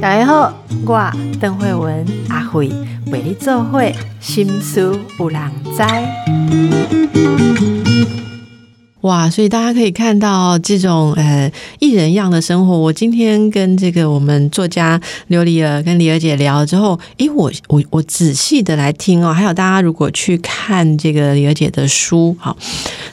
大家好，我邓慧文阿慧为你做会心思有人知。哇，所以大家可以看到这种呃艺人样的生活。我今天跟这个我们作家刘丽儿跟李儿姐聊了之后，诶，我我我仔细的来听哦，还有大家如果去看这个李儿姐的书，好，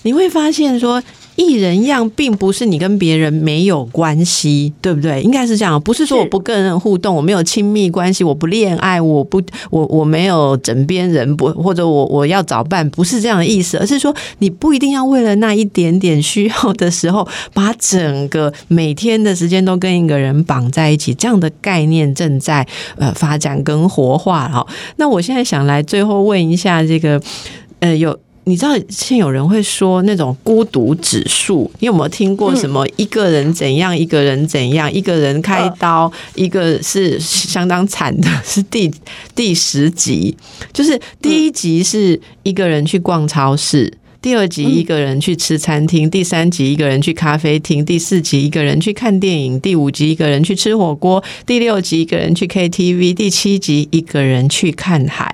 你会发现说。艺人样并不是你跟别人没有关系，对不对？应该是这样，不是说我不跟人互动，我没有亲密关系，我不恋爱，我不我我没有枕边人，不或者我我要找伴，不是这样的意思，而是说你不一定要为了那一点点需要的时候，把整个每天的时间都跟一个人绑在一起，这样的概念正在呃发展跟活化哈。那我现在想来最后问一下这个呃有。你知道现有人会说那种孤独指数，你有没有听过什么一个人怎样，一个人怎样，一个人开刀，一个是相当惨的，是第第十集，就是第一集是一个人去逛超市。第二集一个人去吃餐厅，第三集一个人去咖啡厅，第四集一个人去看电影，第五集一个人去吃火锅，第六集一个人去 KTV，第七集一个人去看海，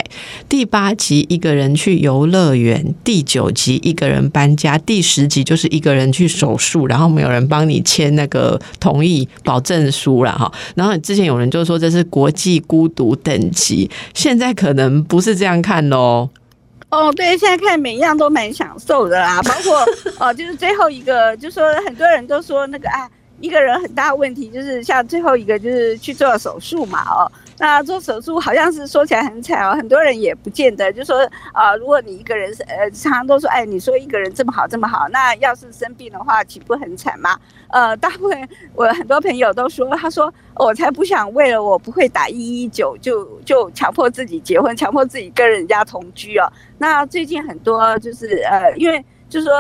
第八集一个人去游乐园，第九集一个人搬家，第十集就是一个人去手术，然后没有人帮你签那个同意保证书了哈。然后之前有人就说这是国际孤独等级，现在可能不是这样看喽。哦，对，现在看每一样都蛮享受的啦，包括 哦，就是最后一个，就说很多人都说那个啊，一个人很大问题就是像最后一个就是去做手术嘛，哦。那做手术好像是说起来很惨哦，很多人也不见得就说啊，如果你一个人是呃，常常都说哎，你说一个人这么好这么好，那要是生病的话，岂不很惨吗？呃，大部分我很多朋友都说，他说我才不想为了我不会打一一九就就强迫自己结婚，强迫自己跟人家同居哦。那最近很多就是呃，因为就是说。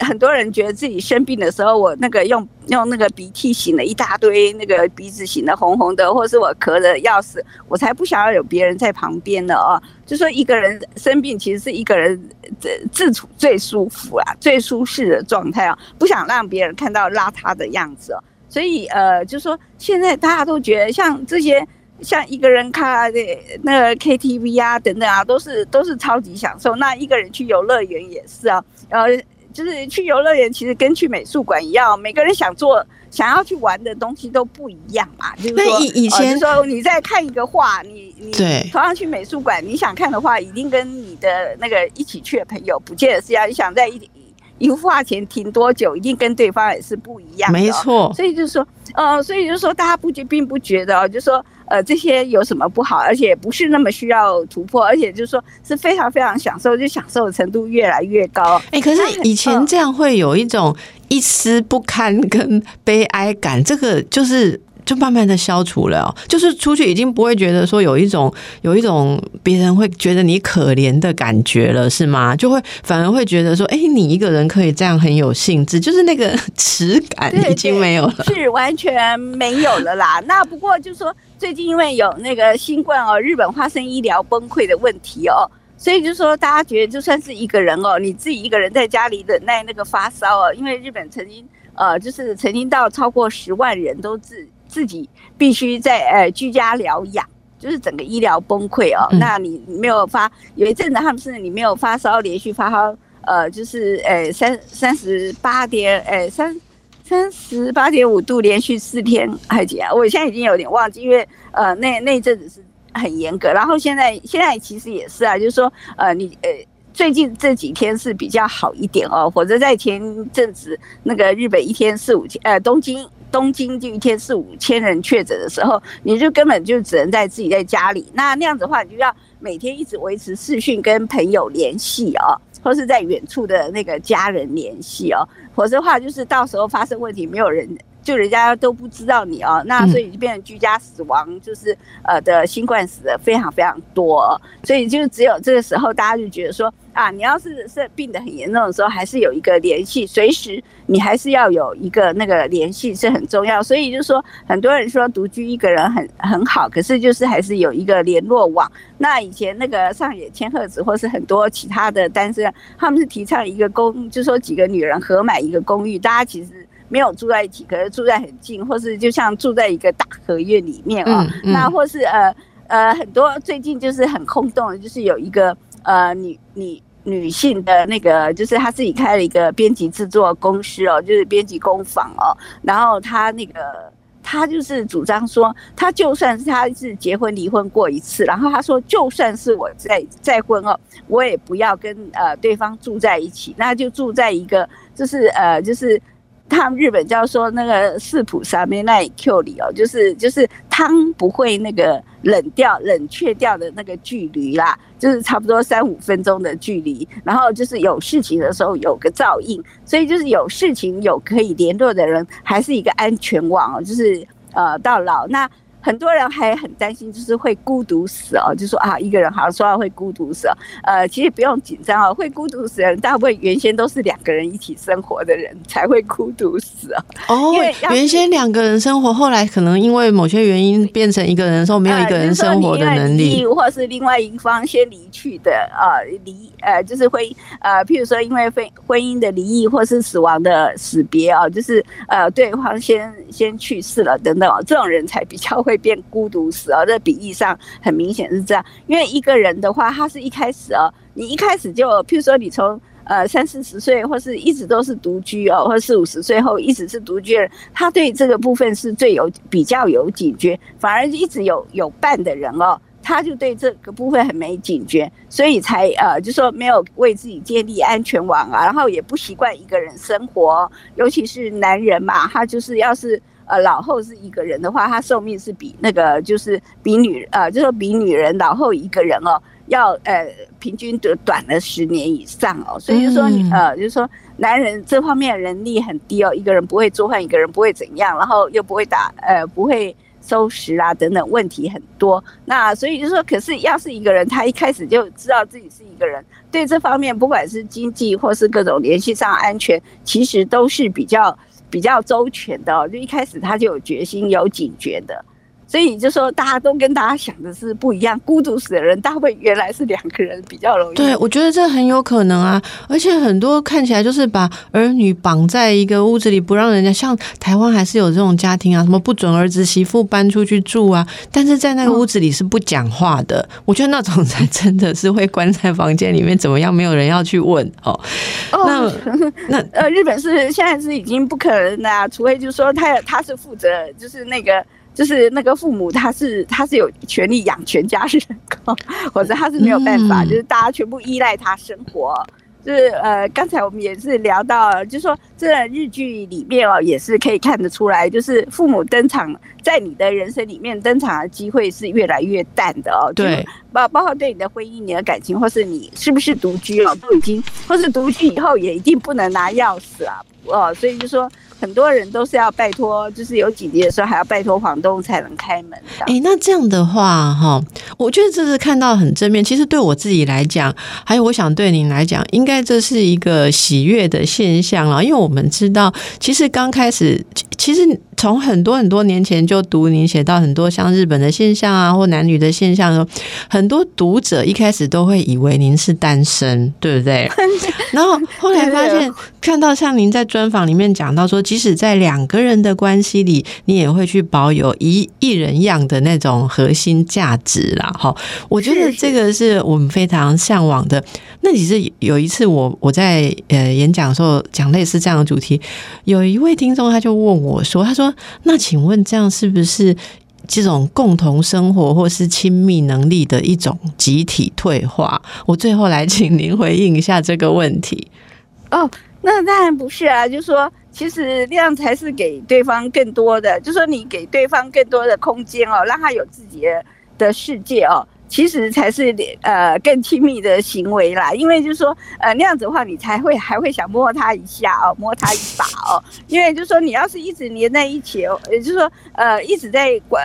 很多人觉得自己生病的时候，我那个用用那个鼻涕擤了一大堆，那个鼻子擤的红红的，或是我咳的要死，我才不想要有别人在旁边的哦。就说一个人生病，其实是一个人自自处最舒服啊，最舒适的状态啊，不想让别人看到邋遢的样子哦。所以呃，就说现在大家都觉得像这些像一个人开的那个 KTV 啊等等啊，都是都是超级享受。那一个人去游乐园也是啊，呃。就是去游乐园，其实跟去美术馆一样，每个人想做、想要去玩的东西都不一样嘛。就是说，以以前说你在看一个画，你你同样去美术馆，你想看的话，一定跟你的那个一起去的朋友，不见得是要你想在一一幅画前停多久，一定跟对方也是不一样。没错，所以就是说，呃，所以就是说，大家不觉并不觉得哦，就是说。呃，这些有什么不好？而且不是那么需要突破，而且就是说是非常非常享受，就享受的程度越来越高。哎，可是以前这样会有一种一丝不堪跟悲哀感，这个就是。就慢慢的消除了，就是出去已经不会觉得说有一种有一种别人会觉得你可怜的感觉了，是吗？就会反而会觉得说，哎，你一个人可以这样很有兴致，就是那个耻感已经没有了，是完全没有了啦。那不过就说，最近因为有那个新冠哦，日本发生医疗崩溃的问题哦，所以就说大家觉得就算是一个人哦，你自己一个人在家里忍耐那个发烧哦，因为日本曾经呃，就是曾经到超过十万人都自。自己必须在呃居家疗养，就是整个医疗崩溃哦。那你没有发有一阵子他们是你没有发烧，连续发烧，呃，就是呃三三十八点呃三三十八点五度，连续四天还几啊？我现在已经有点忘记，因为呃那那阵子是很严格。然后现在现在其实也是啊，就是说呃你呃最近这几天是比较好一点哦，否则在前阵子那个日本一天四五千，呃东京。东京就一天四五千人确诊的时候，你就根本就只能在自己在家里。那那样子的话，你就要每天一直维持视讯跟朋友联系哦，或是在远处的那个家人联系哦。否则的话，就是到时候发生问题，没有人就人家都不知道你哦。那所以就变成居家死亡，就是呃的新冠死的非常非常多。所以就只有这个时候，大家就觉得说。啊，你要是是病得很严重的时候，还是有一个联系，随时你还是要有一个那个联系是很重要。所以就是说，很多人说独居一个人很很好，可是就是还是有一个联络网。那以前那个上野千鹤子或是很多其他的单身，他们是提倡一个公，就说几个女人合买一个公寓，大家其实。没有住在一起，可是住在很近，或是就像住在一个大合院里面啊、嗯嗯那或是呃呃很多最近就是很空洞的，就是有一个呃女女。女性的那个，就是她自己开了一个编辑制作公司哦，就是编辑工坊哦。然后她那个，她就是主张说，她就算是她是结婚离婚过一次，然后她说，就算是我再再婚哦，我也不要跟呃对方住在一起，那就住在一个就是呃就是。他们日本叫说那个四普萨梅奈 Q 里哦，就是就是汤不会那个冷掉、冷却掉的那个距离啦，就是差不多三五分钟的距离，然后就是有事情的时候有个照应，所以就是有事情有可以联络的人，还是一个安全网哦，就是呃到老那。很多人还很担心，就是会孤独死哦，就说啊，一个人好像说到会孤独死哦，呃，其实不用紧张哦，会孤独死的人，大部分原先都是两个人一起生活的人才会孤独死哦。哦因为原先两个人生活，后来可能因为某些原因变成一个人的时候，没有一个人生活的能力异。或是另外一方先离去的，呃，离呃，就是会呃，譬如说因为婚婚姻的离异或是死亡的死别啊、就是呃，对方先先去世了等等哦，这种人才比较会变孤独死哦，这比例上很明显是这样。因为一个人的话，他是一开始哦，你一开始就，譬如说你从呃三四十岁，或是一直都是独居哦，或四五十岁后一直是独居人，他对这个部分是最有比较有警觉，反而一直有有伴的人哦。他就对这个部分很没警觉，所以才呃，就说没有为自己建立安全网啊，然后也不习惯一个人生活，尤其是男人嘛，他就是要是呃老后是一个人的话，他寿命是比那个就是比女呃，就说比女人老后一个人哦，要呃平均得短了十年以上哦，所以就说你嗯呃，就是说男人这方面能力很低哦，一个人不会做饭，一个人不会怎样，然后又不会打呃不会。收拾啊等等问题很多，那所以就说，可是要是一个人他一开始就知道自己是一个人，对这方面不管是经济或是各种联系上安全，其实都是比较比较周全的、就一开始他就有决心有警觉的。所以就说大家都跟大家想的是不一样，孤独死的人大部分原来是两个人比较容易。对，我觉得这很有可能啊，而且很多看起来就是把儿女绑在一个屋子里，不让人家像台湾还是有这种家庭啊，什么不准儿子媳妇搬出去住啊，但是在那个屋子里是不讲话的。我觉得那种才真的是会关在房间里面，怎么样，没有人要去问哦。哦，那呃，日本是现在是已经不可能的、啊，除非就是说他他是负责，就是那个就是那个父母他是他是有权利养全家人口，或者他是没有办法，嗯就是大家全部依赖他生活。就是呃，刚才我们也是聊到，就是说这日剧里面哦，也是可以看得出来，就是父母登场在你的人生里面登场的机会是越来越淡的哦。对，包包括对你的婚姻、你的感情，或是你是不是独居哦，都已经，或是独居以后也一定不能拿钥匙啊，哦，所以就说很多人都是要拜托，就是有紧急的时候还要拜托房东才能开门的。哎，那这样的话，哈，我觉得这是看到很正面。其实对我自己来讲，还有我想对您来讲，应该这是一个喜悦的现象了。因为我们知道，其实刚开始，其其实从很多很多年前就读您写到很多像日本的现象啊，或男女的现象的时候，很多读者一开始都会以为您是单身，对不对？然后后来发现，看到像您在专访里面讲到说，即使在两个人的关系里，你也会去保有一一人样的那种核心价值啦。哈，我觉得这个是我们非常向往的。那其实有一次我我在呃演讲的时候讲类似这样主题，有一位听众他就问我说：“他说，那请问这样是不是？”这种共同生活或是亲密能力的一种集体退化，我最后来请您回应一下这个问题。哦，那当然不是啊，就说其实那样才是给对方更多的，就说你给对方更多的空间哦，让他有自己的的世界哦。其实才是呃更亲密的行为啦，因为就是说呃那样子的话，你才会还会想摸他一下哦，摸他一把哦，因为就是说你要是一直黏在一起哦，也就是说呃一直在管。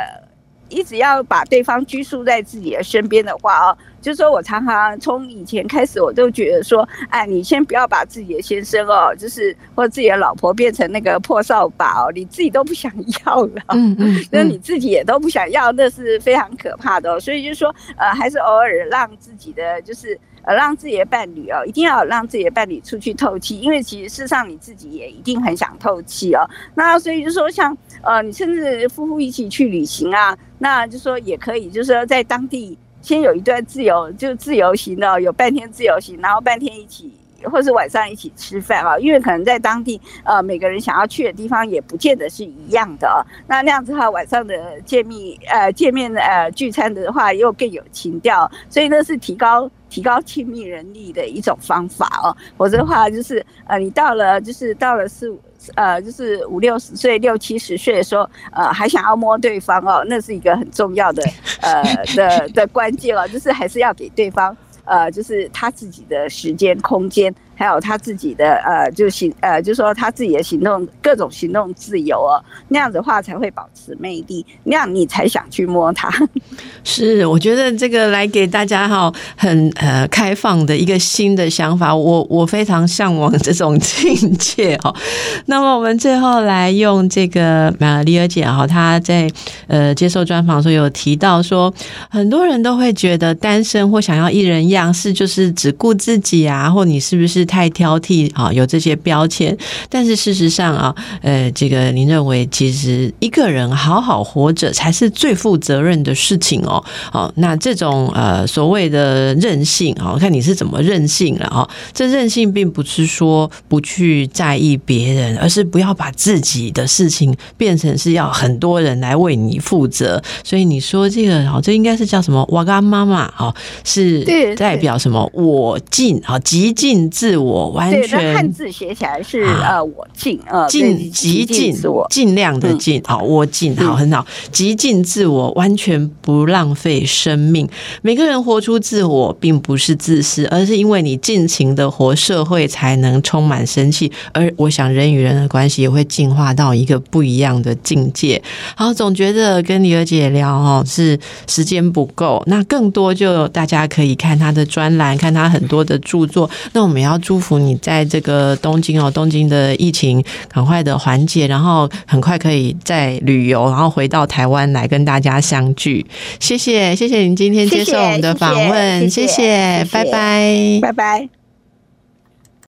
一直要把对方拘束在自己的身边的话哦，就是说我常常从以前开始，我都觉得说，哎，你先不要把自己的先生哦，就是或自己的老婆变成那个破扫把哦，你自己都不想要了，嗯嗯，那你自己也都不想要，那是非常可怕的。所以就是说，呃，还是偶尔让自己的就是呃让自己的伴侣哦，一定要让自己的伴侣出去透气，因为其实事实上你自己也一定很想透气哦。那所以就说像呃，你甚至夫妇一起去旅行啊，那就说也可以，就是说在当地。先有一段自由，就自由行的，有半天自由行，然后半天一起，或是晚上一起吃饭啊。因为可能在当地，呃，每个人想要去的地方也不见得是一样的啊。那那样子的话，晚上的见面，呃，见面的呃聚餐的话，又更有情调。所以那是提高提高亲密人力的一种方法哦。否则的话，就是呃，你到了就是到了四五。呃，就是五六十岁、六七十岁的时候，呃，还想要摸对方哦，那是一个很重要的呃的的关键哦，就是还是要给对方呃，就是他自己的时间空间。还有他自己的呃，就行呃，就说他自己的行动，各种行动自由哦，那样子的话才会保持魅力，那样你才想去摸他。是，我觉得这个来给大家哈，很呃开放的一个新的想法，我我非常向往这种境界哦。那么我们最后来用这个呃李尔姐哈，她在呃接受专访的时候有提到说，很多人都会觉得单身或想要一人样是就是只顾自己啊，或你是不是？太挑剔啊，有这些标签，但是事实上啊，呃，这个您认为其实一个人好好活着才是最负责任的事情哦。哦，那这种呃所谓的任性啊，看你是怎么任性了啊。这任性并不是说不去在意别人，而是不要把自己的事情变成是要很多人来为你负责。所以你说这个哦，这应该是叫什么？我跟妈妈哦，是代表什么？我尽啊，极尽自。我完全汉字写起来是呃，我尽呃，尽极尽我尽量的尽好，我尽好很好，极尽自我，完全不浪费生命。每个人活出自我，并不是自私，而是因为你尽情的活，社会才能充满生气。而我想，人与人的关系也会进化到一个不一样的境界。好，总觉得跟李儿姐聊哦，是时间不够，那更多就大家可以看她的专栏，看她很多的著作。那我们要。祝福你在这个东京哦，东京的疫情赶快的缓解，然后很快可以再旅游，然后回到台湾来跟大家相聚。谢谢，谢谢您今天接受我们的访问，谢谢，拜拜，拜拜。